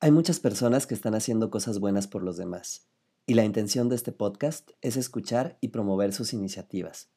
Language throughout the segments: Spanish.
Hay muchas personas que están haciendo cosas buenas por los demás, y la intención de este podcast es escuchar y promover sus iniciativas.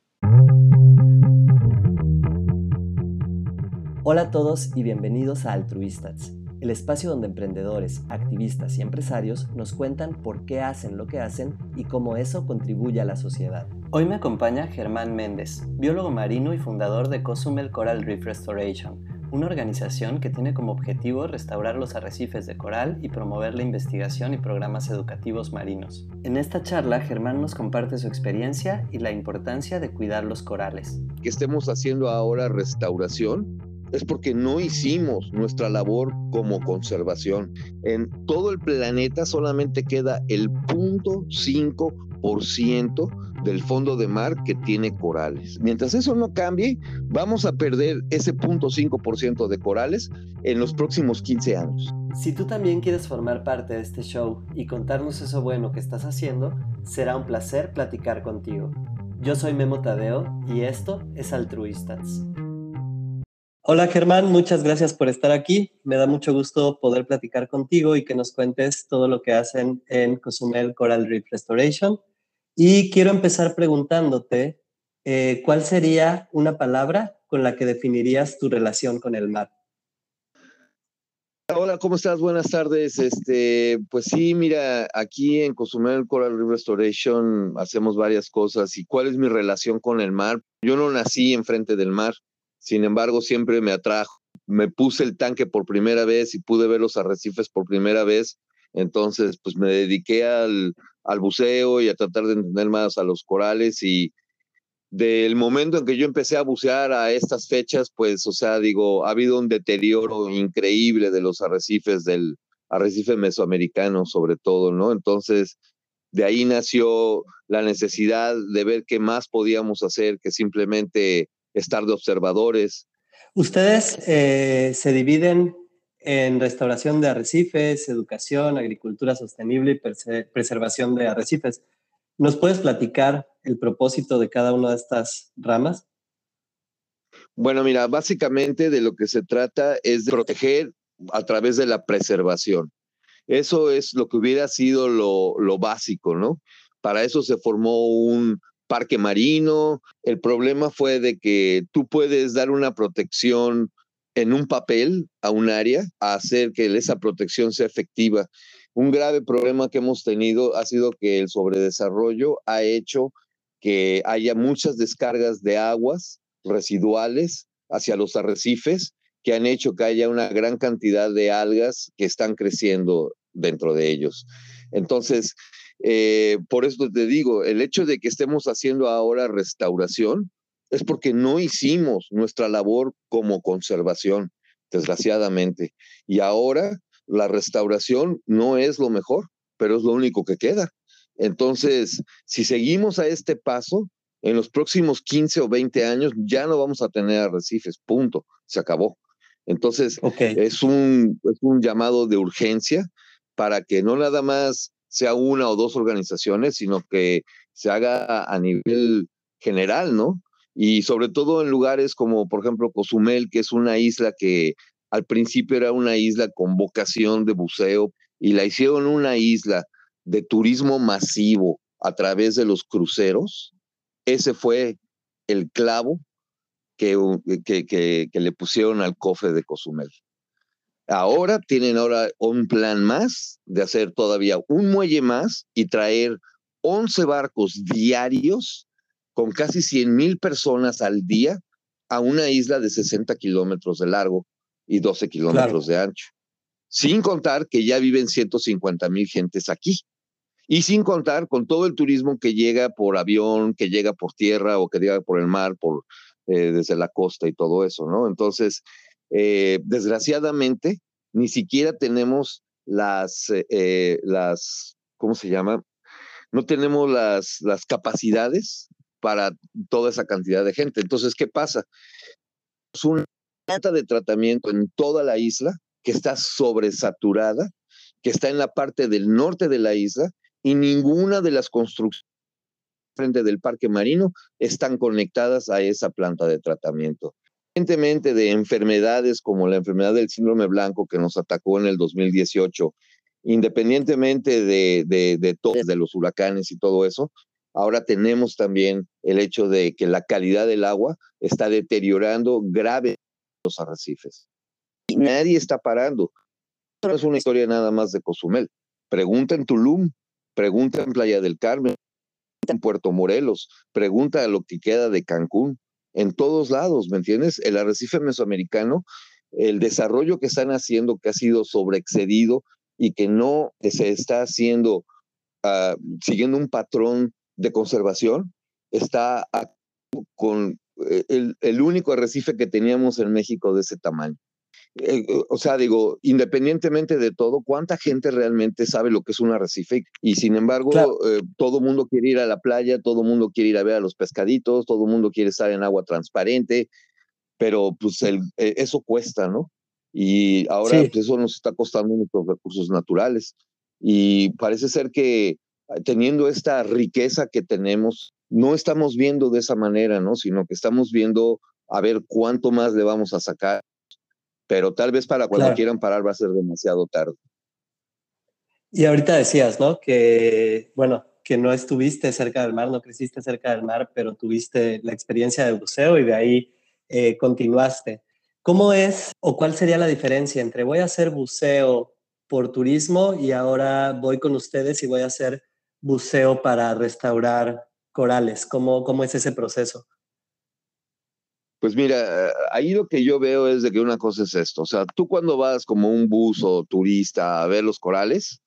Hola a todos y bienvenidos a Altruistas, el espacio donde emprendedores, activistas y empresarios nos cuentan por qué hacen lo que hacen y cómo eso contribuye a la sociedad. Hoy me acompaña Germán Méndez, biólogo marino y fundador de Cozumel Coral Reef Restoration, una organización que tiene como objetivo restaurar los arrecifes de coral y promover la investigación y programas educativos marinos. En esta charla, Germán nos comparte su experiencia y la importancia de cuidar los corales. Que estemos haciendo ahora restauración es porque no hicimos nuestra labor como conservación. En todo el planeta solamente queda el 0.5% del fondo de mar que tiene corales. Mientras eso no cambie, vamos a perder ese 0.5% de corales en los próximos 15 años. Si tú también quieres formar parte de este show y contarnos eso bueno que estás haciendo, será un placer platicar contigo. Yo soy Memo Tadeo y esto es Altruistas. Hola Germán, muchas gracias por estar aquí. Me da mucho gusto poder platicar contigo y que nos cuentes todo lo que hacen en Cozumel Coral Reef Restoration y quiero empezar preguntándote, eh, ¿cuál sería una palabra con la que definirías tu relación con el mar? Hola, ¿cómo estás? Buenas tardes. Este, pues sí, mira, aquí en Cozumel Coral Reef Restoration hacemos varias cosas. ¿Y cuál es mi relación con el mar? Yo no nací enfrente del mar, sin embargo, siempre me atrajo. Me puse el tanque por primera vez y pude ver los arrecifes por primera vez. Entonces, pues me dediqué al, al buceo y a tratar de entender más a los corales y del momento en que yo empecé a bucear a estas fechas, pues, o sea, digo, ha habido un deterioro increíble de los arrecifes del arrecife mesoamericano, sobre todo, ¿no? Entonces, de ahí nació la necesidad de ver qué más podíamos hacer que simplemente estar de observadores. Ustedes eh, se dividen en restauración de arrecifes, educación, agricultura sostenible y preservación de arrecifes. ¿Nos puedes platicar el propósito de cada una de estas ramas? Bueno, mira, básicamente de lo que se trata es de proteger a través de la preservación. Eso es lo que hubiera sido lo, lo básico, ¿no? Para eso se formó un parque marino. El problema fue de que tú puedes dar una protección en un papel a un área a hacer que esa protección sea efectiva. Un grave problema que hemos tenido ha sido que el sobredesarrollo ha hecho que haya muchas descargas de aguas residuales hacia los arrecifes que han hecho que haya una gran cantidad de algas que están creciendo dentro de ellos. Entonces, eh, por eso te digo, el hecho de que estemos haciendo ahora restauración es porque no hicimos nuestra labor como conservación, desgraciadamente. Y ahora la restauración no es lo mejor, pero es lo único que queda. Entonces, si seguimos a este paso, en los próximos 15 o 20 años ya no vamos a tener arrecifes, punto, se acabó. Entonces, es, un, es un llamado de urgencia para que no nada más sea una o dos organizaciones, sino que se haga a nivel general, ¿no? Y sobre todo en lugares como, por ejemplo, Cozumel, que es una isla que al principio era una isla con vocación de buceo y la hicieron una isla de turismo masivo a través de los cruceros. Ese fue el clavo que, que, que, le pusieron al cofre de Cozumel. Ahora tienen ahora un plan más de hacer todavía un muelle más y traer 11 barcos diarios con casi 100 mil personas al día a una isla de 60 kilómetros de largo y 12 kilómetros de ancho. Sin contar que ya viven 150 mil gentes aquí. Y sin contar con todo el turismo que llega por avión, que llega por tierra o que llega por el mar, por, eh, desde la costa y todo eso, ¿no? Entonces, eh, desgraciadamente, ni siquiera tenemos las, eh, las, ¿cómo se llama? No tenemos las, las capacidades para toda esa cantidad de gente. Entonces, ¿qué pasa? Es una planta de tratamiento en toda la isla que está sobresaturada, que está en la parte del norte de la isla y ninguna de las construcciones frente del parque marino están conectadas a esa planta de tratamiento. Independientemente de enfermedades como la enfermedad del síndrome blanco que nos atacó en el 2018, independientemente de, de, de, de los huracanes y todo eso, ahora tenemos también el hecho de que la calidad del agua está deteriorando grave los arrecifes. Y nadie está parando. No es una historia nada más de Cozumel. Pregunta en Tulum, pregunta en Playa del Carmen, en Puerto Morelos, pregunta a lo que queda de Cancún, en todos lados, ¿me entiendes? El arrecife mesoamericano, el desarrollo que están haciendo, que ha sido sobreexcedido y que no se está haciendo uh, siguiendo un patrón de conservación, está con eh, el, el, único arrecife que teníamos en México de ese tamaño. Eh, o sea, digo, independientemente de todo, ¿cuánta gente realmente sabe lo que es un arrecife? Y sin embargo, claro. eh, todo mundo quiere ir a la playa, todo mundo quiere ir a ver a los pescaditos, todo mundo quiere estar en agua transparente, pero pues el, eh, eso cuesta, ¿no? Y ahora sí. pues, eso nos está costando nuestros recursos naturales. Y parece ser que teniendo esta riqueza que tenemos, no estamos viendo de esa manera, ¿no? Sino que estamos viendo a ver cuánto más le vamos a sacar pero tal vez para cuando claro. quieran parar va a ser demasiado tarde. Y ahorita decías, ¿no? Que, bueno, que no estuviste cerca del mar, no creciste cerca del mar, pero tuviste la experiencia de buceo y de ahí eh, continuaste. ¿Cómo es o cuál sería la diferencia entre voy a hacer buceo por turismo y ahora voy con ustedes y voy a hacer buceo para restaurar corales? ¿Cómo, cómo es ese proceso? Pues mira, ahí lo que yo veo es de que una cosa es esto, o sea, tú cuando vas como un buzo turista a ver los corales,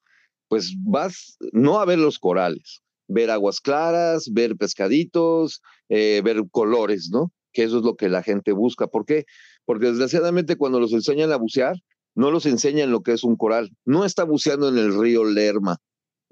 pues vas no a ver los corales, ver aguas claras, ver pescaditos, eh, ver colores, ¿no? Que eso es lo que la gente busca. ¿Por qué? Porque desgraciadamente cuando los enseñan a bucear, no los enseñan lo que es un coral. No está buceando en el río Lerma,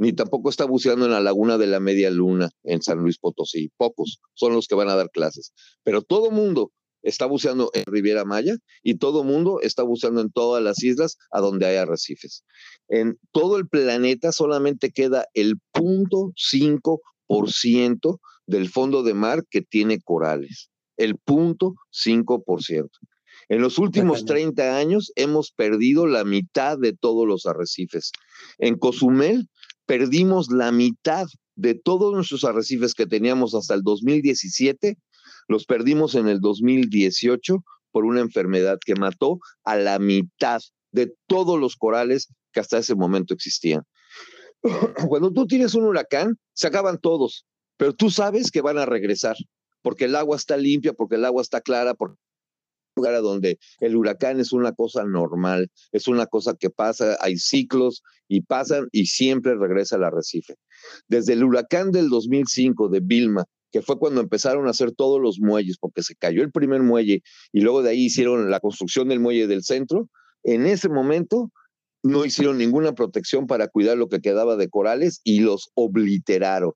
ni tampoco está buceando en la laguna de la Media Luna en San Luis Potosí. Pocos son los que van a dar clases, pero todo mundo está buceando en Riviera Maya y todo mundo está buceando en todas las islas a donde hay arrecifes. En todo el planeta solamente queda el 0.5% del fondo de mar que tiene corales. El 0.5%. En los últimos 30 años hemos perdido la mitad de todos los arrecifes. En Cozumel perdimos la mitad de todos nuestros arrecifes que teníamos hasta el 2017, los perdimos en el 2018 por una enfermedad que mató a la mitad de todos los corales que hasta ese momento existían. Cuando tú tienes un huracán, se acaban todos, pero tú sabes que van a regresar, porque el agua está limpia, porque el agua está clara, porque lugar a donde el huracán es una cosa normal, es una cosa que pasa, hay ciclos y pasan y siempre regresa al arrecife. Desde el huracán del 2005 de Vilma, que fue cuando empezaron a hacer todos los muelles, porque se cayó el primer muelle y luego de ahí hicieron la construcción del muelle del centro, en ese momento no hicieron ninguna protección para cuidar lo que quedaba de corales y los obliteraron.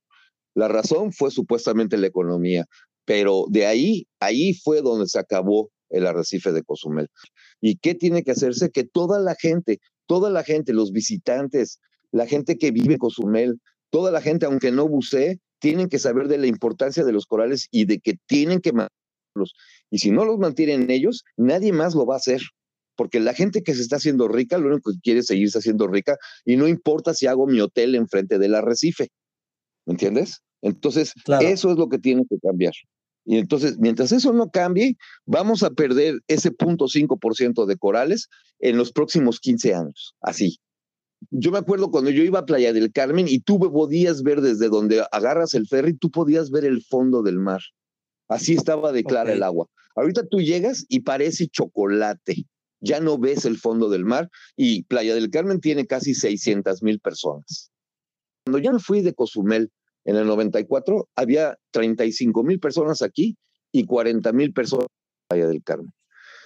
La razón fue supuestamente la economía, pero de ahí, ahí fue donde se acabó el arrecife de Cozumel. ¿Y qué tiene que hacerse? Que toda la gente, toda la gente, los visitantes, la gente que vive en Cozumel, toda la gente, aunque no bucee, tienen que saber de la importancia de los corales y de que tienen que mantenerlos. Y si no los mantienen ellos, nadie más lo va a hacer. Porque la gente que se está haciendo rica, lo único que quiere es seguirse haciendo rica y no importa si hago mi hotel enfrente del arrecife. ¿Me entiendes? Entonces, claro. eso es lo que tiene que cambiar. Y entonces, mientras eso no cambie, vamos a perder ese 0.5% de corales en los próximos 15 años. Así. Yo me acuerdo cuando yo iba a Playa del Carmen y tú podías ver desde donde agarras el ferry, tú podías ver el fondo del mar. Así estaba de clara okay. el agua. Ahorita tú llegas y parece chocolate. Ya no ves el fondo del mar y Playa del Carmen tiene casi 600 mil personas. Cuando yo fui de Cozumel en el 94 había 35 mil personas aquí y 40 mil personas en del Carmen.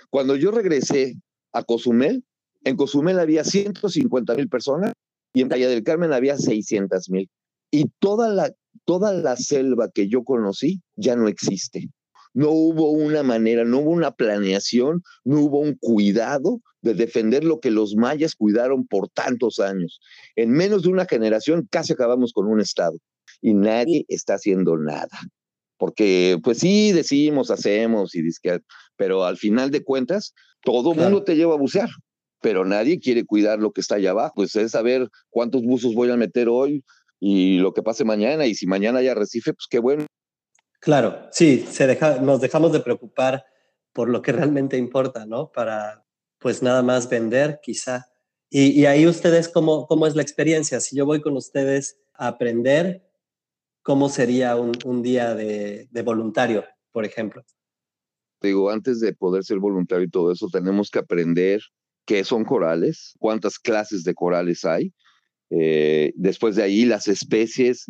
Cuando yo regresé a Cozumel, en Cozumel había 150 mil personas y en Playa del Carmen había 600 mil. Y toda la, toda la selva que yo conocí ya no existe. No hubo una manera, no hubo una planeación, no hubo un cuidado de defender lo que los mayas cuidaron por tantos años. En menos de una generación casi acabamos con un estado y nadie está haciendo nada. porque pues sí decimos, hacemos y disque, pero al final de cuentas todo el mundo te lleva a bucear, pero nadie quiere cuidar lo que está allá abajo, pues es saber cuántos buzos voy a meter hoy y lo que pase mañana y si mañana hay arrecife, pues qué bueno. Claro, sí, se deja, nos dejamos de preocupar por lo que realmente importa, ¿no? Para pues nada más vender quizá. Y, ahí ustedes, ¿cómo, ¿cómo es la experiencia? Si yo voy con ustedes a aprender, ¿cómo sería un, día de, voluntario, por ejemplo? Digo, antes de poder ser voluntario y todo eso, tenemos que aprender qué son corales, cuántas clases de corales hay. Eh, después de ahí, las especies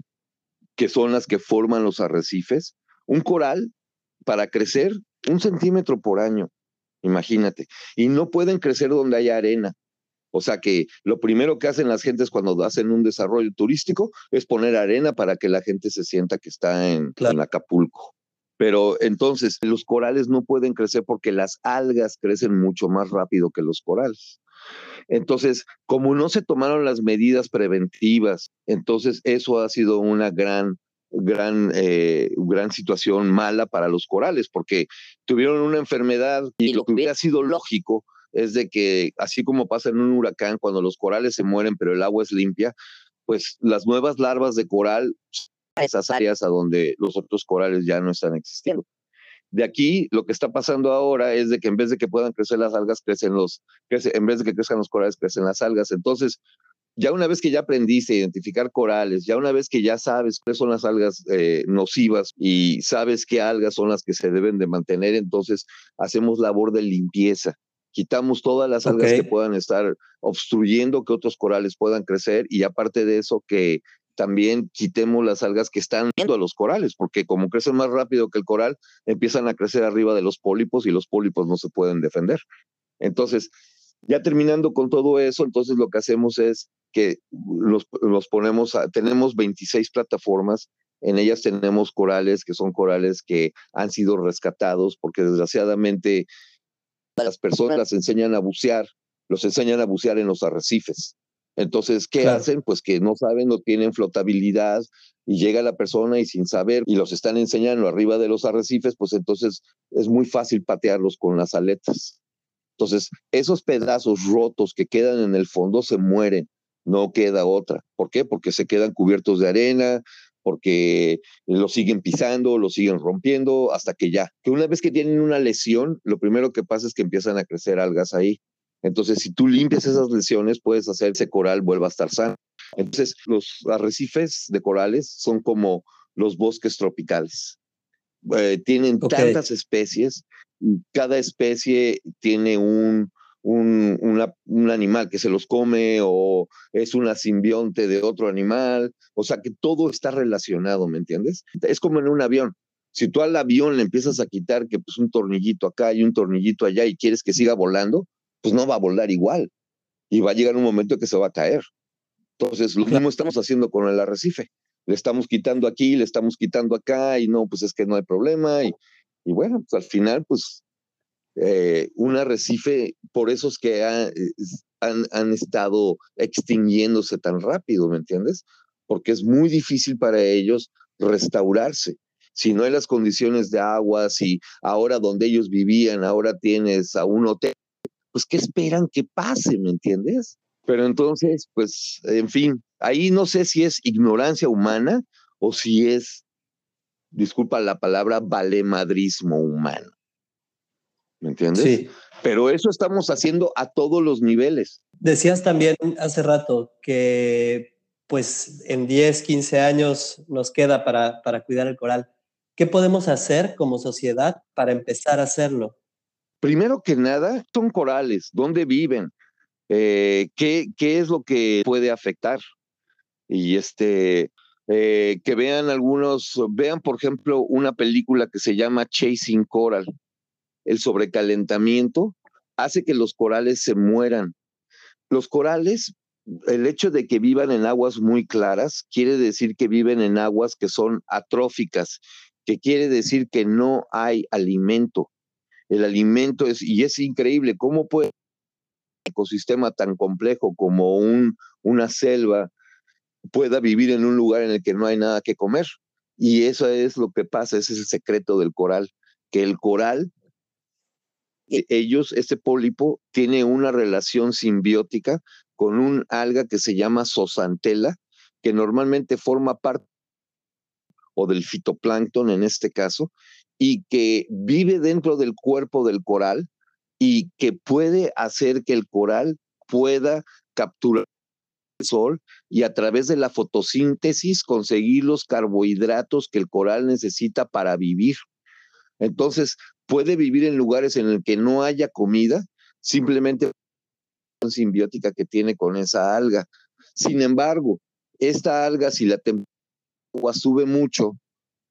que son las que forman los arrecifes. Un coral, para crecer, un centímetro por año, imagínate. Y no pueden crecer donde haya arena. O sea que lo primero que hacen las gentes cuando hacen un desarrollo turístico es poner arena para que la gente se sienta que está en, Acapulco. Pero entonces los corales no pueden crecer porque las algas crecen mucho más rápido que los corales. Entonces, como no se tomaron las medidas preventivas, entonces eso ha sido una gran gran, eh, gran situación mala para los corales, porque tuvieron una enfermedad y lo que hubiera sido lógico es de que, así como pasa en un huracán, cuando los corales se mueren, pero el agua es limpia, pues las nuevas larvas de coral, esas áreas a donde los otros corales ya no están existiendo. De aquí, lo que está pasando ahora es de que en vez de que puedan crecer las algas, crecen los, en vez de que crezcan los corales, crecen las algas. Entonces, ya una vez que ya aprendiste a identificar corales, ya una vez que ya sabes cuáles son las algas eh, nocivas y sabes qué algas son las que se deben de mantener, entonces hacemos labor de limpieza quitamos todas las algas que puedan estar obstruyendo que otros corales puedan crecer y aparte de eso que también quitemos las algas que están viendo a los corales, porque como crecen más rápido que el coral, empiezan a crecer arriba de los pólipos y los pólipos no se pueden defender. Entonces, ya terminando con todo eso, entonces lo que hacemos es que los, los ponemos, a, tenemos 26 plataformas, en ellas tenemos corales que son corales que han sido rescatados porque desgraciadamente las personas las enseñan a bucear, los enseñan a bucear en los arrecifes. Entonces, ¿qué hacen? Pues que no saben, no tienen flotabilidad y llega la persona y sin saber y los están enseñando arriba de los arrecifes, pues entonces es muy fácil patearlos con las aletas. Entonces, esos pedazos rotos que quedan en el fondo se mueren, no queda otra. ¿Por qué? Porque se quedan cubiertos de arena, porque lo siguen pisando, lo siguen rompiendo, hasta que ya, que una vez que tienen una lesión, lo primero que pasa es que empiezan a crecer algas ahí. Entonces, si tú limpias esas lesiones, puedes hacer ese coral vuelva a estar sano. Entonces, los arrecifes de corales son como los bosques tropicales. Eh, tienen tantas especies, cada especie tiene un, un, un, animal que se los come o es una simbionte de otro animal, o sea que todo está relacionado, ¿me entiendes? Es como en un avión. Si tú al avión le empiezas a quitar que pues un tornillito acá y un tornillito allá y quieres que siga volando, pues no va a volar igual y va a llegar un momento que se va a caer. Entonces, lo mismo estamos haciendo con el arrecife. Le estamos quitando aquí, le estamos quitando acá y no, pues es que no hay problema y, y bueno, pues al final, pues eh, un arrecife, por esos que han, han estado extinguiéndose tan rápido, ¿me entiendes? Porque es muy difícil para ellos restaurarse. Si no hay las condiciones de agua, si ahora donde ellos vivían, ahora tienes a un hotel, pues ¿qué esperan que pase, ¿me entiendes? Pero entonces, pues, en fin, ahí no sé si es ignorancia humana o si es, disculpa la palabra, valemadrismo humano. ¿Me entiendes? Sí. Pero eso estamos haciendo a todos los niveles. Decías también hace rato que pues en 10, 15 años nos queda para, para cuidar el coral. ¿Qué podemos hacer como sociedad para empezar a hacerlo? Primero que nada, son corales, ¿dónde viven? Eh, ¿qué, ¿Qué es lo que puede afectar? Y este, eh, que vean algunos, vean por ejemplo una película que se llama Chasing Coral el sobrecalentamiento hace que los corales se mueran. Los corales, el hecho de que vivan en aguas muy claras, quiere decir que viven en aguas que son atróficas, que quiere decir que no hay alimento. El alimento es, y es increíble, ¿cómo puede un ecosistema tan complejo como un, una selva pueda vivir en un lugar en el que no hay nada que comer? Y eso es lo que pasa, ese es el secreto del coral, que el coral, ellos, este pólipo, tiene una relación simbiótica con un alga que se llama sosantela, que normalmente forma parte o del fitoplancton en este caso, y que vive dentro del cuerpo del coral y que puede hacer que el coral pueda capturar el sol y a través de la fotosíntesis conseguir los carbohidratos que el coral necesita para vivir. Entonces, puede vivir en lugares en los que no haya comida, simplemente simbiótica que tiene con esa alga. Sin embargo, esta alga, si la temperatura sube mucho,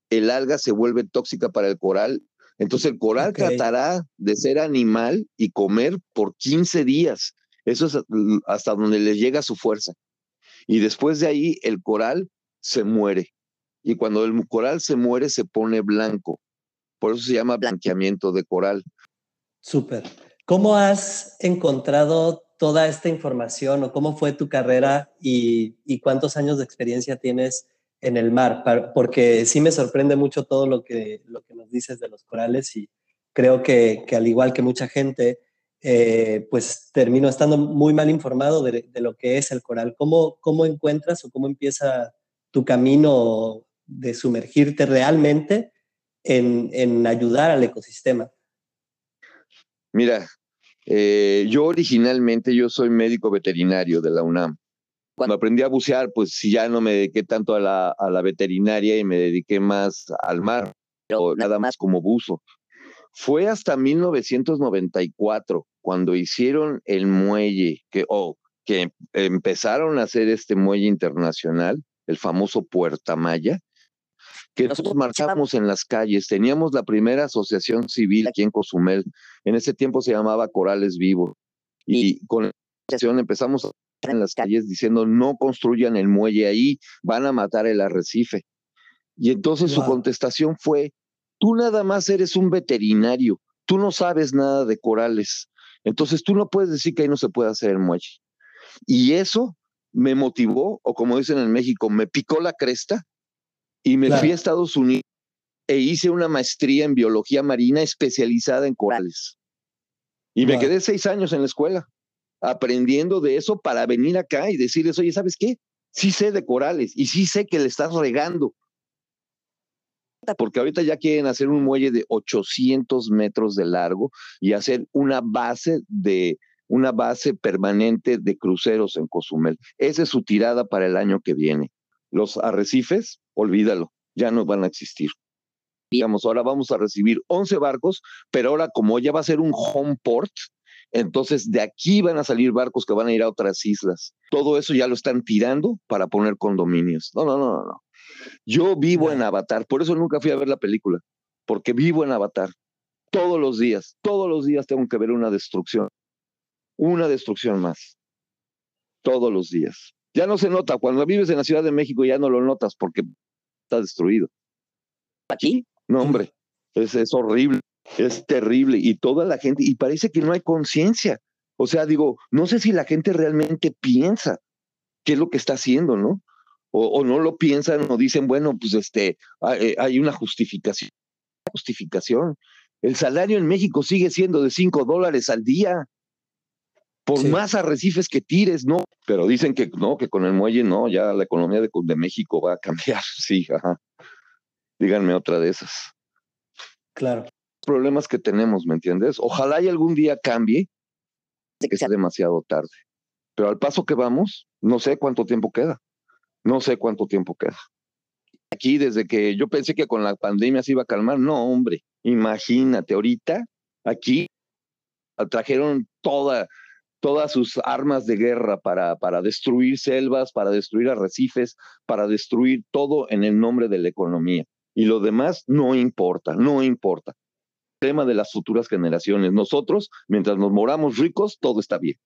el alga se vuelve tóxica para el coral. Entonces el coral tratará de ser animal y comer por 15 días. Eso es hasta donde le llega su fuerza. Y después de ahí el coral se muere. Y cuando el coral se muere se pone blanco. Por eso se llama blanqueamiento de coral. Súper. ¿Cómo has encontrado toda esta información o cómo fue tu carrera y, cuántos años de experiencia tienes en el mar, porque sí me sorprende mucho todo lo que, lo que nos dices de los corales y creo que, que al igual que mucha gente, eh, pues termino estando muy mal informado de, de, lo que es el coral. ¿Cómo, ¿Cómo encuentras o cómo empieza tu camino de sumergirte realmente en, en ayudar al ecosistema? Mira, eh, yo originalmente, yo soy médico veterinario de la UNAM. Cuando aprendí a bucear, pues sí, ya no me dediqué tanto a la, a la veterinaria y me dediqué más al mar, o nada más como buzo. Fue hasta 1994 cuando hicieron el muelle, que, oh, que empezaron a hacer este muelle internacional, el famoso Puerta Maya, que nosotros marchamos en las calles. Teníamos la primera asociación civil aquí en Cozumel. En ese tiempo se llamaba Corales Vivo. Y con la asociación empezamos a en las calles diciendo no construyan el muelle ahí, van a matar el arrecife. Y entonces su contestación fue, tú nada más eres un veterinario, tú no sabes nada de corales, entonces tú no puedes decir que ahí no se puede hacer el muelle. Y eso me motivó, o como dicen en México, me picó la cresta y me fui a Estados Unidos e hice una maestría en biología marina especializada en corales. Y me quedé seis años en la escuela aprendiendo de eso para venir acá y decirles, oye, ¿sabes qué? Sí sé de corales y sí sé que le estás regando. Porque ahorita ya quieren hacer un muelle de 800 metros de largo y hacer una base de una base permanente de cruceros en Cozumel. Esa es su tirada para el año que viene. Los arrecifes, olvídalo, ya no van a existir. Digamos, ahora vamos a recibir 11 barcos, pero ahora como ya va a ser un home port, entonces, de aquí van a salir barcos que van a ir a otras islas. Todo eso ya lo están tirando para poner condominios. No, no, no, no. Yo vivo en Avatar, por eso nunca fui a ver la película, porque vivo en Avatar. Todos los días, todos los días tengo que ver una destrucción. Una destrucción más. Todos los días. Ya no se nota. Cuando vives en la Ciudad de México ya no lo notas porque está destruido. Aquí, no, hombre, es, es horrible. Es terrible y toda la gente, y parece que no hay conciencia. O sea, digo, no sé si la gente realmente piensa qué es lo que está haciendo, ¿no? O, no lo piensan o dicen, bueno, pues este, hay, eh, una justificación. Justificación. El salario en México sigue siendo de 5 dólares al día. Por más arrecifes que tires, ¿no? Pero dicen que no, que con el muelle no, ya la economía de, de México va a cambiar. Sí, ajá. Díganme otra de esas. Claro problemas que tenemos, ¿me entiendes? Ojalá y algún día cambie, que sea demasiado tarde. Pero al paso que vamos, no sé cuánto tiempo queda. No sé cuánto tiempo queda. Aquí, desde que yo pensé que con la pandemia se iba a calmar, no, hombre, imagínate, ahorita aquí trajeron toda, todas sus armas de guerra para, para destruir selvas, para destruir arrecifes, para destruir todo en el nombre de la economía. Y lo demás no importa, no importa tema de las futuras generaciones. Nosotros, mientras nos moramos ricos, todo está bien.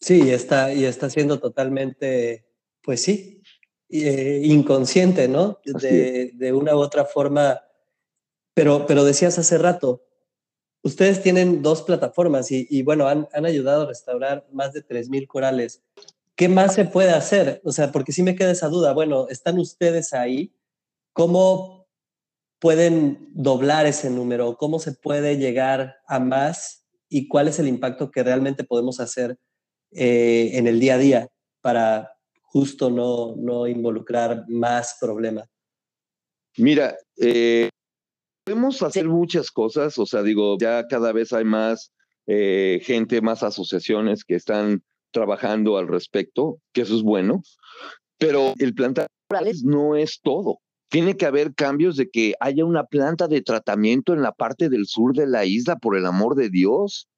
Sí, está, y está siendo totalmente, pues sí, eh, inconsciente, ¿no? De, de, una u otra forma. Pero, pero decías hace rato, ustedes tienen dos plataformas y, y bueno, han, han, ayudado a restaurar más de 3.000 corales. ¿Qué más se puede hacer? O sea, porque sí me queda esa duda. Bueno, están ustedes ahí, ¿cómo pueden doblar ese número? ¿Cómo se puede llegar a más? ¿Y cuál es el impacto que realmente podemos hacer eh, en el día a día para justo no, no involucrar más problemas? Mira, eh, podemos hacer muchas cosas, o sea, digo, ya cada vez hay más eh, gente, más asociaciones que están trabajando al respecto, que eso es bueno, pero el plantar no es todo. Tiene que haber cambios de que haya una planta de tratamiento en la parte del sur de la isla, por el amor de Dios.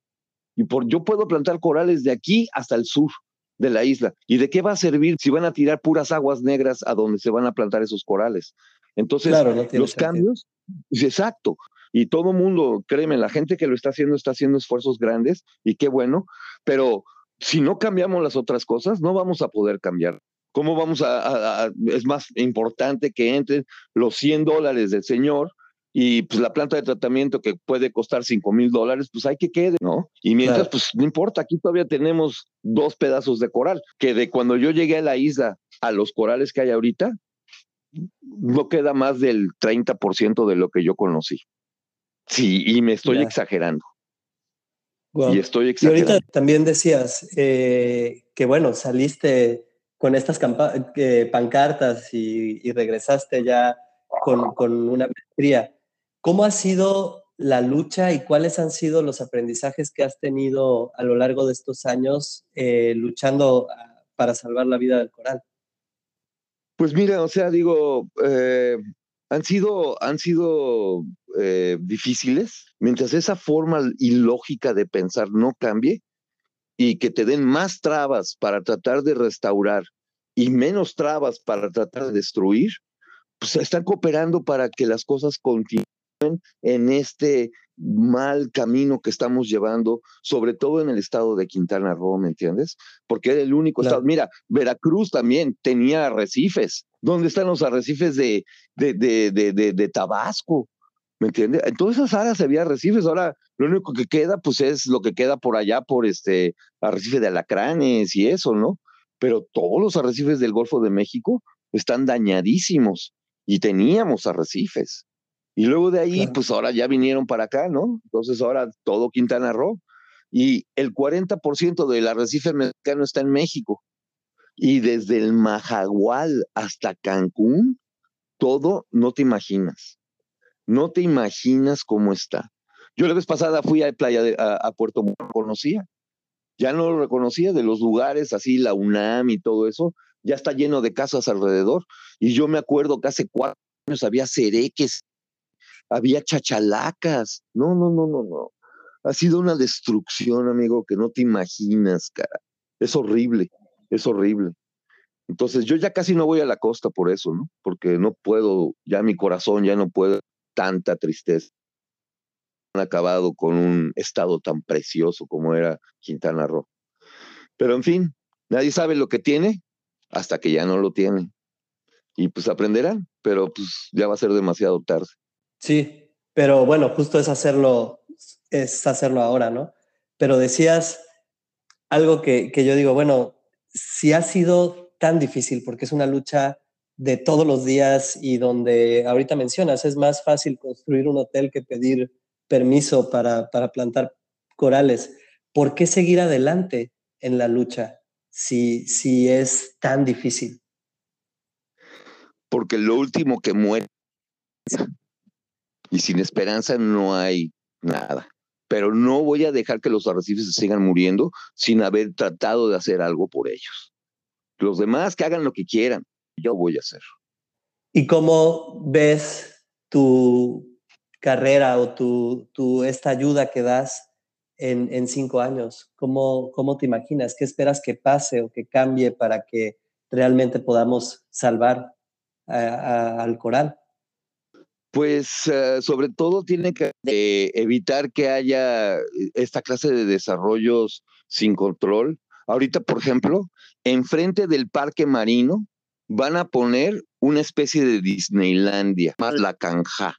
Y por yo puedo plantar corales de aquí hasta el sur de la isla. ¿Y de qué va a servir si van a tirar puras aguas negras a donde se van a plantar esos corales? Entonces, los cambios, exacto. Y todo mundo, créeme, la gente que lo está haciendo está haciendo esfuerzos grandes y qué bueno, pero si no cambiamos las otras cosas, no vamos a poder cambiar. ¿Cómo vamos a, es más importante que entren los 100 dólares del señor y pues la planta de tratamiento que puede costar 5 mil dólares, pues hay que quede, ¿no? Y mientras, pues no importa, aquí todavía tenemos dos pedazos de coral, que de cuando yo llegué a la isla a los corales que hay ahorita, no queda más del 30% de lo que yo conocí. Sí, y me estoy exagerando. Y estoy exagerando. Y ahorita también decías eh, que, bueno, saliste con estas eh, pancartas y, regresaste ya con, con, una maestría. ¿Cómo ha sido la lucha y cuáles han sido los aprendizajes que has tenido a lo largo de estos años eh, luchando ah, para salvar la vida del coral? Pues mira, o sea, digo, eh, han sido, han sido eh, difíciles. Mientras esa forma ilógica de pensar no cambie y que te den más trabas para tratar de restaurar y menos trabas para tratar de destruir, pues están cooperando para que las cosas continúen en este mal camino que estamos llevando, sobre todo en el estado de Quintana Roo, ¿me entiendes? Porque era el único estado. Mira, Veracruz también tenía arrecifes. ¿Dónde están los arrecifes de, de, de, de, de Tabasco? ¿Me entiendes? En todas esas áreas había arrecifes. Ahora lo único que queda, pues es lo que queda por allá, por este arrecife de alacranes y eso, ¿no? Pero todos los arrecifes del Golfo de México están dañadísimos y teníamos arrecifes. Y luego de ahí, pues ahora ya vinieron para acá, ¿no? Entonces ahora todo Quintana Roo. Y el 40% del arrecife mexicano está en México. Y desde el Majagual hasta Cancún, todo no te imaginas. No te imaginas cómo está. Yo la vez pasada fui a playa de, a, Puerto no lo conocía. Ya no lo reconocía de los lugares, así la UNAM y todo eso. Ya está lleno de casas alrededor. Y yo me acuerdo que hace cuatro años había cereques había chachalacas. No, no, no, no, no. Ha sido una destrucción, amigo, que no te imaginas, cara. Es horrible, es horrible. Entonces yo ya casi no voy a la costa por eso, ¿no? Porque no puedo, ya mi corazón ya no puede tanta tristeza. Han acabado con un estado tan precioso como era Quintana Roo. Pero en fin, nadie sabe lo que tiene hasta que ya no lo tiene. Y pues aprenderán, pero pues ya va a ser demasiado tarde. Sí, pero bueno, justo es hacerlo, es hacerlo ahora, ¿no? Pero decías algo que, que yo digo, bueno, si ha sido tan difícil, porque es una lucha de todos los días y donde ahorita mencionas, es más fácil construir un hotel que pedir permiso para, para plantar corales. ¿Por qué seguir adelante en la lucha si, si es tan difícil? Porque lo último que muere y sin esperanza no hay nada. Pero no voy a dejar que los arrecifes se sigan muriendo sin haber tratado de hacer algo por ellos. Los demás que hagan lo que quieran, yo voy a hacer. ¿Y cómo ves tu carrera o tu, tu esta ayuda que das en, en, cinco años? ¿Cómo, ¿Cómo te imaginas? ¿Qué esperas que pase o que cambie para que realmente podamos salvar al coral? Pues eh, sobre todo tiene que eh, evitar que haya esta clase de desarrollos sin control. Ahorita, por ejemplo, enfrente del parque marino van a poner una especie de Disneylandia, más la canja.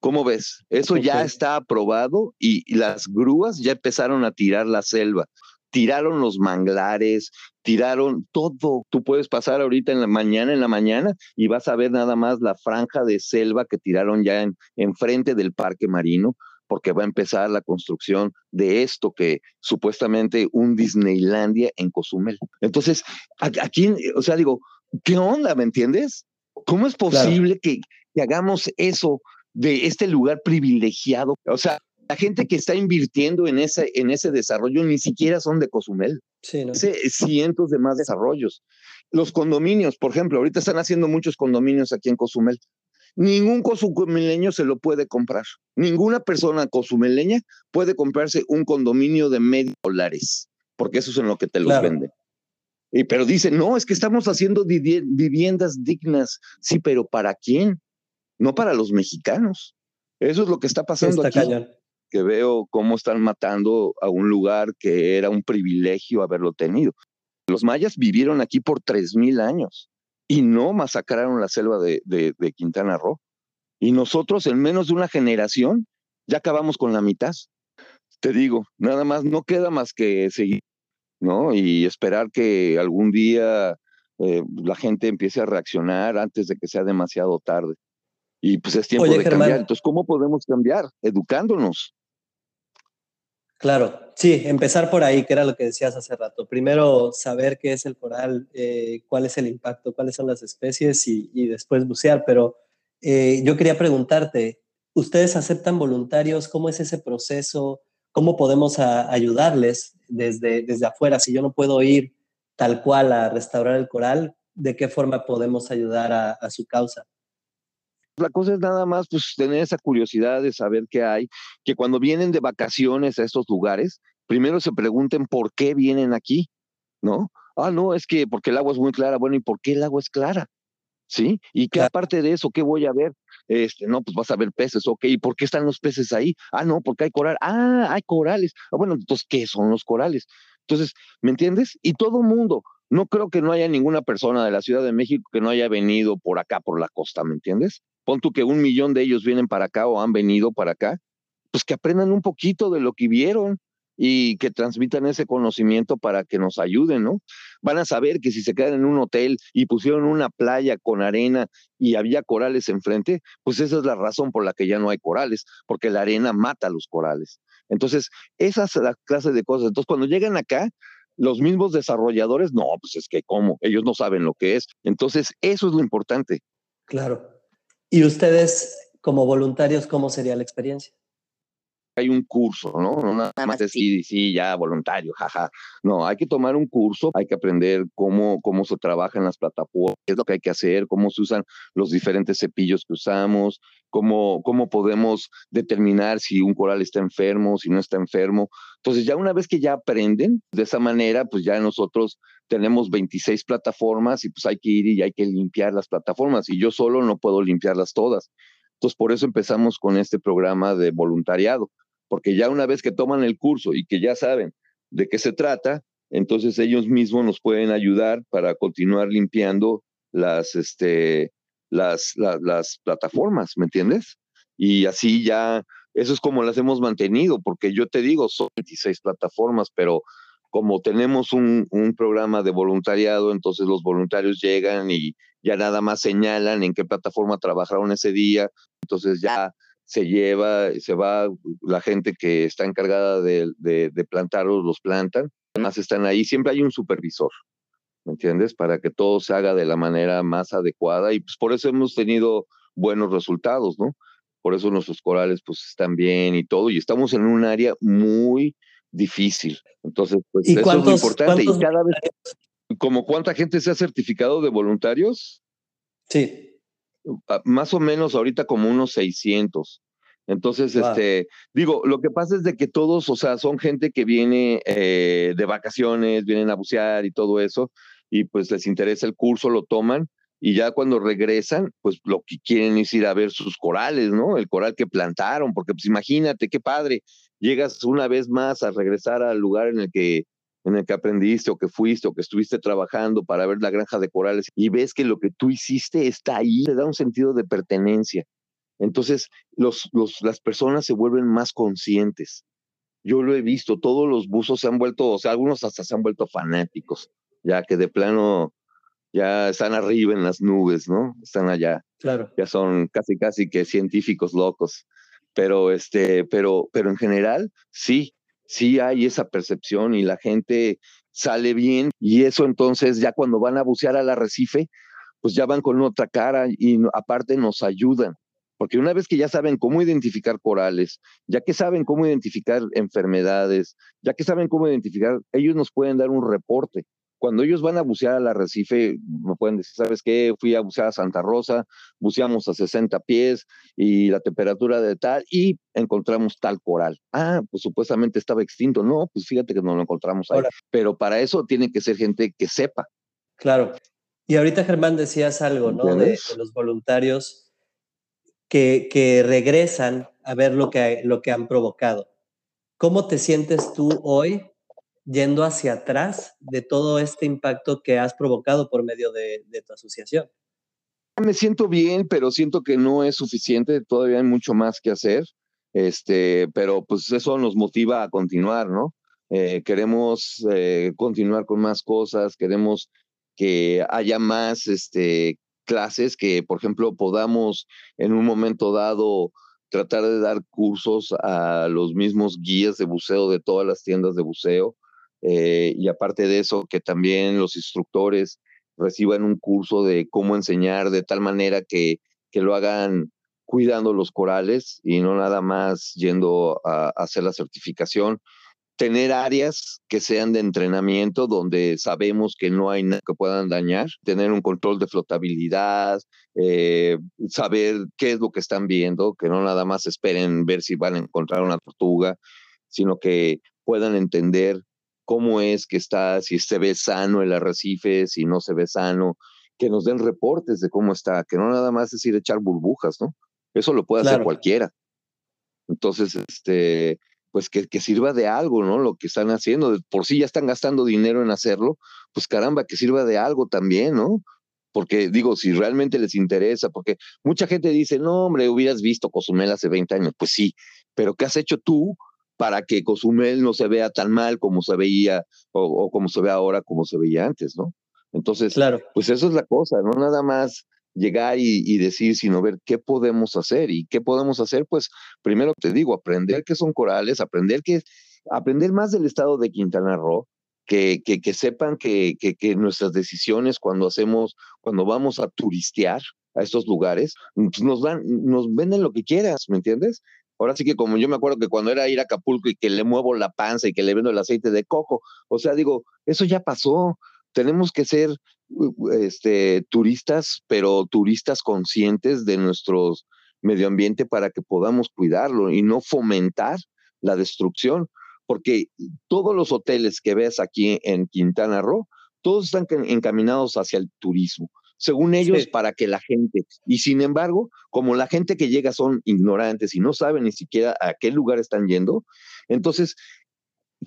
¿Cómo ves? Eso ya está aprobado y, las grúas ya empezaron a tirar la selva. Tiraron los manglares, tiraron todo. Tú puedes pasar ahorita en la mañana, en la mañana, y vas a ver nada más la franja de selva que tiraron ya en, enfrente del parque marino, porque va a empezar la construcción de esto que supuestamente un Disneylandia en Cozumel. Entonces, aquí, o sea, digo, ¿qué onda? ¿Me entiendes? ¿Cómo es posible que, que hagamos eso de este lugar privilegiado? O sea, la gente que está invirtiendo en ese, en ese desarrollo ni siquiera son de Cozumel. Sí, ¿no? cientos de más desarrollos. Los condominios, por ejemplo, ahorita están haciendo muchos condominios aquí en Cozumel. Ningún cozumeleño se lo puede comprar. Ninguna persona cozumeleña puede comprarse un condominio de medio dólares, porque eso es en lo que te lo venden. Y, pero dicen, no, es que estamos haciendo viviendas dignas. Sí, pero ¿para quién? No para los mexicanos. Eso es lo que está pasando aquí que veo cómo están matando a un lugar que era un privilegio haberlo tenido. Los mayas vivieron aquí por 3.000 años y no masacraron la selva de, de, Quintana Roo. Y nosotros en menos de una generación ya acabamos con la mitad. Te digo, nada más no queda más que seguir, ¿no? Y esperar que algún día eh, la gente empiece a reaccionar antes de que sea demasiado tarde. Y pues es tiempo de cambiar. Entonces, ¿cómo podemos cambiar? Educándonos. Claro, sí, empezar por ahí, que era lo que decías hace rato. Primero, saber qué es el coral, eh, cuál es el impacto, cuáles son las especies y, después bucear. Pero eh, yo quería preguntarte, ¿ustedes aceptan voluntarios? ¿Cómo es ese proceso? ¿Cómo podemos ayudarles desde, desde afuera? Si yo no puedo ir tal cual a restaurar el coral, ¿de qué forma podemos ayudar a su causa? La cosa es nada más pues tener esa curiosidad de saber qué hay, que cuando vienen de vacaciones a estos lugares, primero se pregunten por qué vienen aquí, ¿no? Ah, no, es que porque el agua es muy clara. Bueno, ¿y por qué el agua es clara? ¿Sí? Y qué aparte de eso, ¿qué voy a ver? Este, no, pues vas a ver peces, ok. ¿Y por qué están los peces ahí? Ah, no, porque hay coral. Ah, hay corales. Ah, bueno, entonces, ¿qué son los corales? Entonces, ¿me entiendes? Y todo mundo, no creo que no haya ninguna persona de la Ciudad de México que no haya venido por acá, por la costa, ¿me entiendes? Pon tú que un millón de ellos vienen para acá o han venido para acá, pues que aprendan un poquito de lo que vieron y que transmitan ese conocimiento para que nos ayuden, ¿no? Van a saber que si se quedan en un hotel y pusieron una playa con arena y había corales enfrente, pues esa es la razón por la que ya no hay corales, porque la arena mata a los corales. Entonces, esa es la clase de cosas. Entonces, cuando llegan acá, los mismos desarrolladores, no, pues es que cómo, ellos no saben lo que es. Entonces, eso es lo importante. Claro. ¿Y ustedes como voluntarios cómo sería la experiencia? Hay un curso, ¿no? No nada más decir, sí, ya, voluntario, jaja. No, hay que tomar un curso, hay que aprender cómo, cómo se trabaja en las plataformas, qué es lo que hay que hacer, cómo se usan los diferentes cepillos que usamos, cómo, cómo podemos determinar si un coral está enfermo, si no está enfermo. Entonces, ya una vez que ya aprenden de esa manera, pues ya nosotros tenemos 26 plataformas y pues hay que ir y hay que limpiar las plataformas y yo solo no puedo limpiarlas todas. Entonces, por eso empezamos con este programa de voluntariado, porque ya una vez que toman el curso y que ya saben de qué se trata, entonces ellos mismos nos pueden ayudar para continuar limpiando las, este, las, las plataformas, ¿me entiendes? Y así ya, eso es como las hemos mantenido, porque yo te digo, son 26 plataformas, pero como tenemos un, un, programa de voluntariado, entonces los voluntarios llegan y ya nada más señalan en qué plataforma trabajaron ese día, entonces ya se lleva, se va la gente que está encargada de, de, de plantarlos, los plantan, además están ahí, siempre hay un supervisor, ¿me entiendes? Para que todo se haga de la manera más adecuada y pues por eso hemos tenido buenos resultados, ¿no? Por eso nuestros corales pues están bien y todo, y estamos en un área muy difícil. Entonces, pues eso es lo importante. Y cada vez, como cuánta gente se ha certificado de voluntarios? Sí. Más o menos ahorita como unos 600. Entonces, este, digo, lo que pasa es de que todos, o sea, son gente que viene eh, de vacaciones, vienen a bucear y todo eso, y pues les interesa el curso, lo toman, y ya cuando regresan, pues lo que quieren es ir a ver sus corales, ¿no? El coral que plantaron, porque pues imagínate, qué padre, llegas una vez más a regresar al lugar en el que en el que aprendiste o que fuiste o que estuviste trabajando para ver la granja de corales y ves que lo que tú hiciste está ahí, te da un sentido de pertenencia. Entonces, los, los, las personas se vuelven más conscientes Yo lo he visto, todos los buzos se han vuelto, o sea, algunos hasta se han vuelto fanáticos, ya que de plano ya están arriba en las nubes, ¿no? Están allá. Claro. Ya son casi, casi que científicos locos. Pero, este, pero, pero en general, sí, sí hay esa percepción y la gente sale bien y eso entonces ya cuando van a bucear al arrecife, pues ya van con otra cara y aparte nos ayudan. Porque una vez que ya saben cómo identificar corales, ya que saben cómo identificar enfermedades, ya que saben cómo identificar, ellos nos pueden dar un reporte cuando ellos van a bucear al arrecife, me pueden decir, ¿sabes qué? Fui a bucear a Santa Rosa, buceamos a 60 pies y la temperatura de tal, y encontramos tal coral. Ah, pues supuestamente estaba extinto. No, pues fíjate que no lo encontramos ahí. Pero para eso tiene que ser gente que sepa. Claro. Y ahorita, Germán, decías algo, ¿no? De, los voluntarios que, que regresan a ver lo que, lo que han provocado. ¿Cómo te sientes tú hoy yendo hacia atrás de todo este impacto que has provocado por medio de, tu asociación? Me siento bien, pero siento que no es suficiente, todavía hay mucho más que hacer, este, pero pues eso nos motiva a continuar, ¿no? Eh, queremos eh, continuar con más cosas, queremos que haya más este, clases, que por ejemplo podamos en un momento dado tratar de dar cursos a los mismos guías de buceo de todas las tiendas de buceo, eh, y aparte de eso, que también los instructores reciban un curso de cómo enseñar de tal manera que, que lo hagan cuidando los corales y no nada más yendo a, hacer la certificación. Tener áreas que sean de entrenamiento donde sabemos que no hay nada que puedan dañar, tener un control de flotabilidad, eh, saber qué es lo que están viendo, que no nada más esperen ver si van a encontrar una tortuga, sino que puedan entender cómo es que está, si se ve sano el arrecife, si no se ve sano, que nos den reportes de cómo está, que no nada más es ir a echar burbujas, ¿no? Eso lo puede hacer cualquiera. Entonces, este, pues que, que, sirva de algo, ¿no? Lo que están haciendo, por si ya están gastando dinero en hacerlo, pues caramba, que sirva de algo también, ¿no? Porque digo, si realmente les interesa, porque mucha gente dice, no, hombre, hubieras visto Cozumel hace 20 años, pues sí, pero ¿qué has hecho tú para que Cozumel no se vea tan mal como se veía o, como se ve ahora, como se veía antes, ¿no? Entonces, claro. pues eso es la cosa, no nada más llegar y, decir, sino ver qué podemos hacer. ¿Y qué podemos hacer? Pues primero te digo, aprender qué son corales, aprender que, aprender más del estado de Quintana Roo, que, que, que sepan que, que, nuestras decisiones cuando hacemos, cuando vamos a turistear a estos lugares, pues nos dan, nos venden lo que quieras, ¿me entiendes? Ahora sí que como yo me acuerdo que cuando era ir a Acapulco y que le muevo la panza y que le vendo el aceite de coco, o sea, digo, eso ya pasó. Tenemos que ser este, turistas, pero turistas conscientes de nuestro medio ambiente para que podamos cuidarlo y no fomentar la destrucción, porque todos los hoteles que ves aquí en Quintana Roo, todos están encaminados hacia el turismo según ellos, para que la gente, y sin embargo, como la gente que llega son ignorantes y no saben ni siquiera a qué lugar están yendo, entonces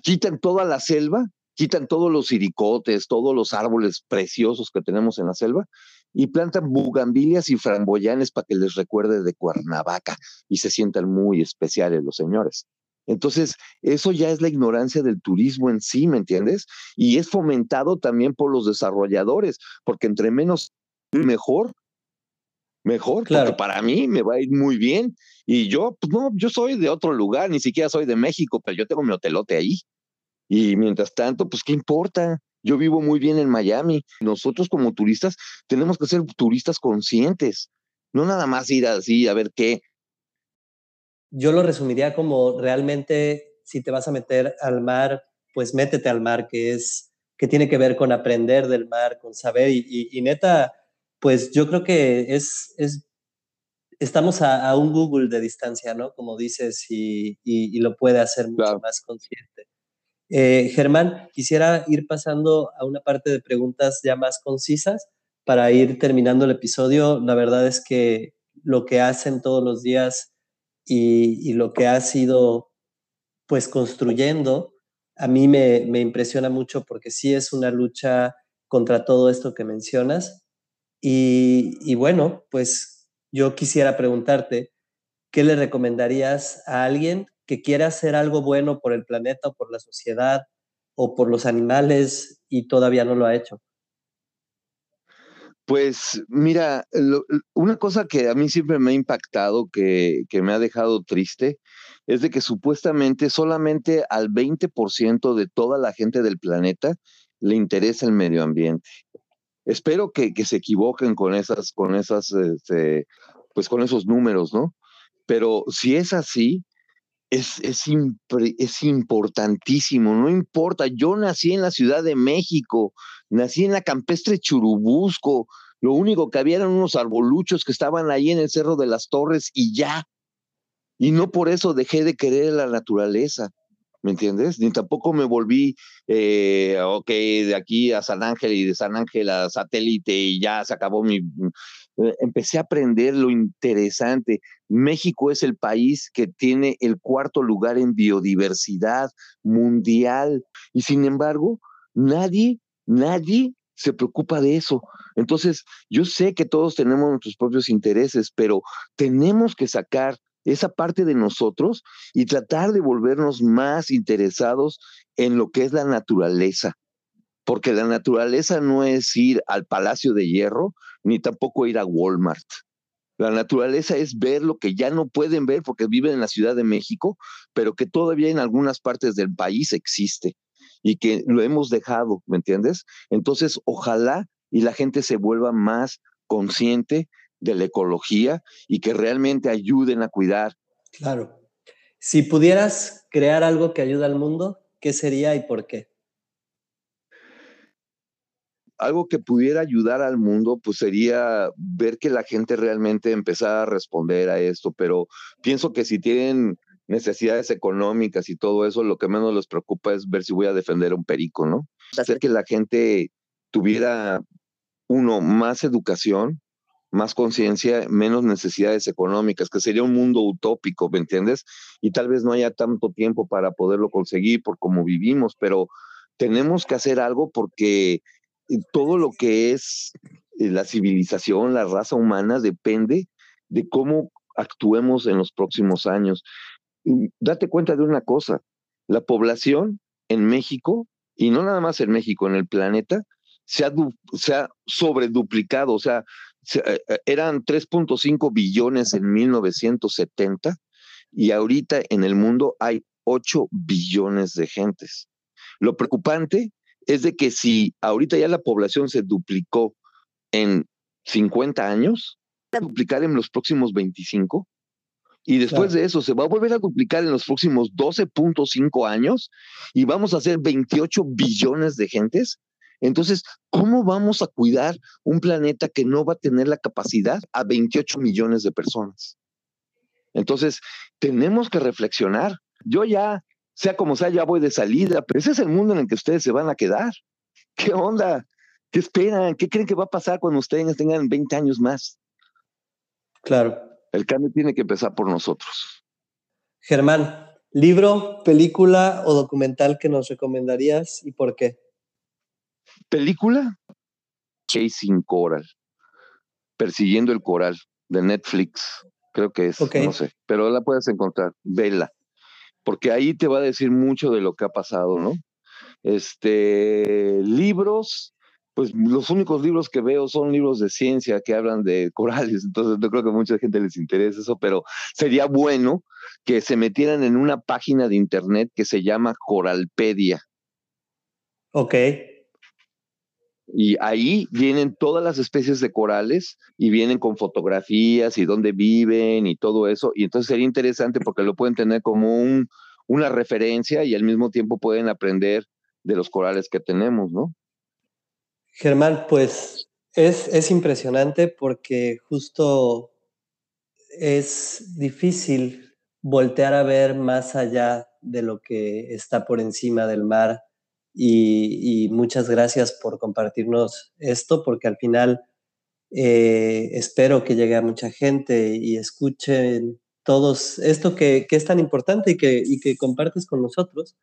quitan toda la selva, quitan todos los iricotes, todos los árboles preciosos que tenemos en la selva y plantan bugambilias y framboyanes para que les recuerde de Cuernavaca y se sientan muy especiales los señores. Entonces, eso ya es la ignorancia del turismo en sí, ¿me entiendes? Y es fomentado también por los desarrolladores, porque entre menos mejor, mejor, claro. porque para mí me va a ir muy bien. Y yo, pues no, yo soy de otro lugar, ni siquiera soy de México, pero yo tengo mi hotelote ahí. Y mientras tanto, pues, ¿qué importa? Yo vivo muy bien en Miami. Nosotros como turistas tenemos que ser turistas conscientes, no nada más ir así a ver qué. Yo lo resumiría como realmente, si te vas a meter al mar, pues métete al mar, que es que tiene que ver con aprender del mar, con saber y, y neta, pues yo creo que es, es estamos a, un Google de distancia, ¿no? Como dices, y, y, lo puede hacer mucho más consciente. Eh, Germán, quisiera ir pasando a una parte de preguntas ya más concisas para ir terminando el episodio. La verdad es que lo que hacen todos los días y, y lo que ha sido pues construyendo, a mí me, me impresiona mucho porque sí es una lucha contra todo esto que mencionas y, bueno, pues yo quisiera preguntarte, ¿qué le recomendarías a alguien que quiere hacer algo bueno por el planeta o por la sociedad o por los animales y todavía no lo ha hecho? Pues mira, una cosa que a mí siempre me ha impactado, que, que, me ha dejado triste, es de que supuestamente solamente al 20% de toda la gente del planeta le interesa el medio ambiente. Espero que, que se equivoquen con esas, con esas, este, pues con esos números, ¿no? Pero si es así, es, es, es, importantísimo, no importa, yo nací en la Ciudad de México, nací en la campestre Churubusco, lo único que había eran unos arboluchos que estaban ahí en el Cerro de las Torres y ya. Y no por eso dejé de querer la naturaleza. ¿Me entiendes? Ni tampoco me volví, eh, ok, de aquí a San Ángel y de San Ángel a satélite y ya se acabó mi... Eh, empecé a aprender lo interesante. México es el país que tiene el cuarto lugar en biodiversidad mundial y sin embargo, nadie, nadie se preocupa de eso. Entonces, yo sé que todos tenemos nuestros propios intereses, pero tenemos que sacar esa parte de nosotros y tratar de volvernos más interesados en lo que es la naturaleza. Porque la naturaleza no es ir al Palacio de Hierro, ni tampoco ir a Walmart. La naturaleza es ver lo que ya no pueden ver porque viven en la Ciudad de México, pero que todavía en algunas partes del país existe y que lo hemos dejado, ¿me entiendes? Entonces, ojalá y la gente se vuelva más consciente de la ecología y que realmente ayuden a cuidar. Claro. Si pudieras crear algo que ayude al mundo, ¿qué sería y por qué? Algo que pudiera ayudar al mundo, pues sería ver que la gente realmente empezara a responder a esto, pero pienso que si tienen necesidades económicas y todo eso, lo que menos les preocupa es ver si voy a defender a un perico, ¿no? Hacer que la gente tuviera, uno, más educación, más conciencia, menos necesidades económicas, que sería un mundo utópico, ¿me entiendes? Y tal vez no haya tanto tiempo para poderlo conseguir por cómo vivimos, pero tenemos que hacer algo porque eh, todo lo que es eh, la civilización, la raza humana, depende de cómo actuemos en los próximos años. Date cuenta de una cosa, la población en México, y no nada más en México, en el planeta, se ha, se ha sobreduplicado, o sea, eran 3.5 billones en 1970 y ahorita en el mundo hay 8 billones de gentes. Lo preocupante es de que si ahorita ya la población se duplicó en 50 años, va a duplicar en los próximos 25 y después de eso se va a volver a duplicar en los próximos 12.5 años y vamos a ser 28 billones de gentes entonces, ¿cómo vamos a cuidar un planeta que no va a tener la capacidad a 28 millones de personas? Entonces, tenemos que reflexionar. Yo ya, sea como sea, ya voy de salida, pero ese es el mundo en el que ustedes se van a quedar. ¿Qué onda? ¿Qué esperan? ¿Qué creen que va a pasar cuando ustedes tengan 20 años más? Claro. El cambio tiene que empezar por nosotros. Germán, libro, película o documental que nos recomendarías y por qué? Película Chasing Coral, Persiguiendo el Coral, de Netflix, creo que es, no sé, pero la puedes encontrar, vela, porque ahí te va a decir mucho de lo que ha pasado, ¿no? Este, libros, pues los únicos libros que veo son libros de ciencia que hablan de corales, entonces no creo que a mucha gente les interese eso, pero sería bueno que se metieran en una página de internet que se llama Coralpedia. Ok. Y ahí vienen todas las especies de corales y vienen con fotografías y dónde viven y todo eso. Y entonces sería interesante porque lo pueden tener como un, una referencia y al mismo tiempo pueden aprender de los corales que tenemos, ¿no? Germán, pues es, es impresionante porque justo es difícil voltear a ver más allá de lo que está por encima del mar y, muchas gracias por compartirnos esto, porque al final eh, espero que llegue a mucha gente y escuchen todos esto que, es tan importante y que, que compartes con nosotros.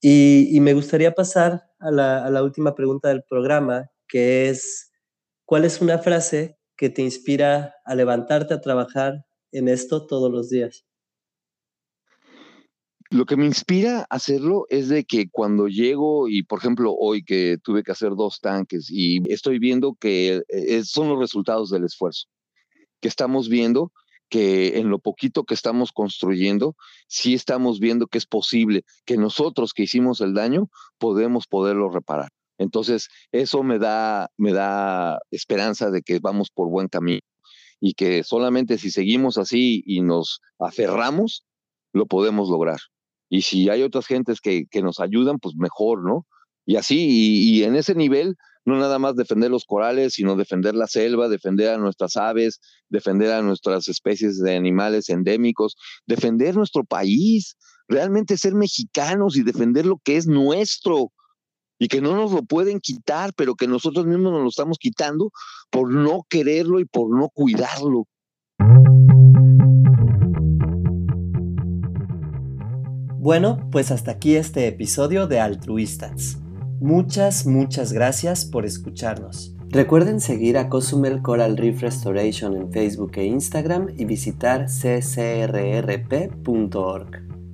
Y, me gustaría pasar a la, a la última pregunta del programa, que es, ¿cuál es una frase que te inspira a levantarte a trabajar en esto todos los días? Lo que me inspira a hacerlo es de que cuando llego y, por ejemplo, hoy que tuve que hacer dos tanques y estoy viendo que eh, son los resultados del esfuerzo, que estamos viendo que en lo poquito que estamos construyendo, sí estamos viendo que es posible que nosotros que hicimos el daño podemos poderlo reparar. Entonces, eso me da, me da esperanza de que vamos por buen camino y que solamente si seguimos así y nos aferramos, lo podemos lograr. Y si hay otras gentes que, que nos ayudan, pues mejor, ¿no? Y así, y, en ese nivel, no nada más defender los corales, sino defender la selva, defender a nuestras aves, defender a nuestras especies de animales endémicos, defender nuestro país, realmente ser mexicanos y defender lo que es nuestro y que no nos lo pueden quitar, pero que nosotros mismos nos lo estamos quitando por no quererlo y por no cuidarlo. Bueno, pues hasta aquí este episodio de Altruistas. Muchas, muchas gracias por escucharnos. Recuerden seguir a Cozumel Coral Reef Restoration en Facebook e Instagram y visitar ccrrp.org.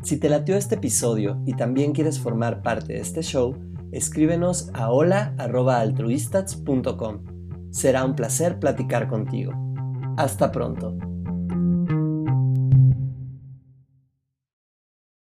Si te latió este episodio y también quieres formar parte de este show, escríbenos a hola.altruistats.com. Será un placer platicar contigo. Hasta pronto.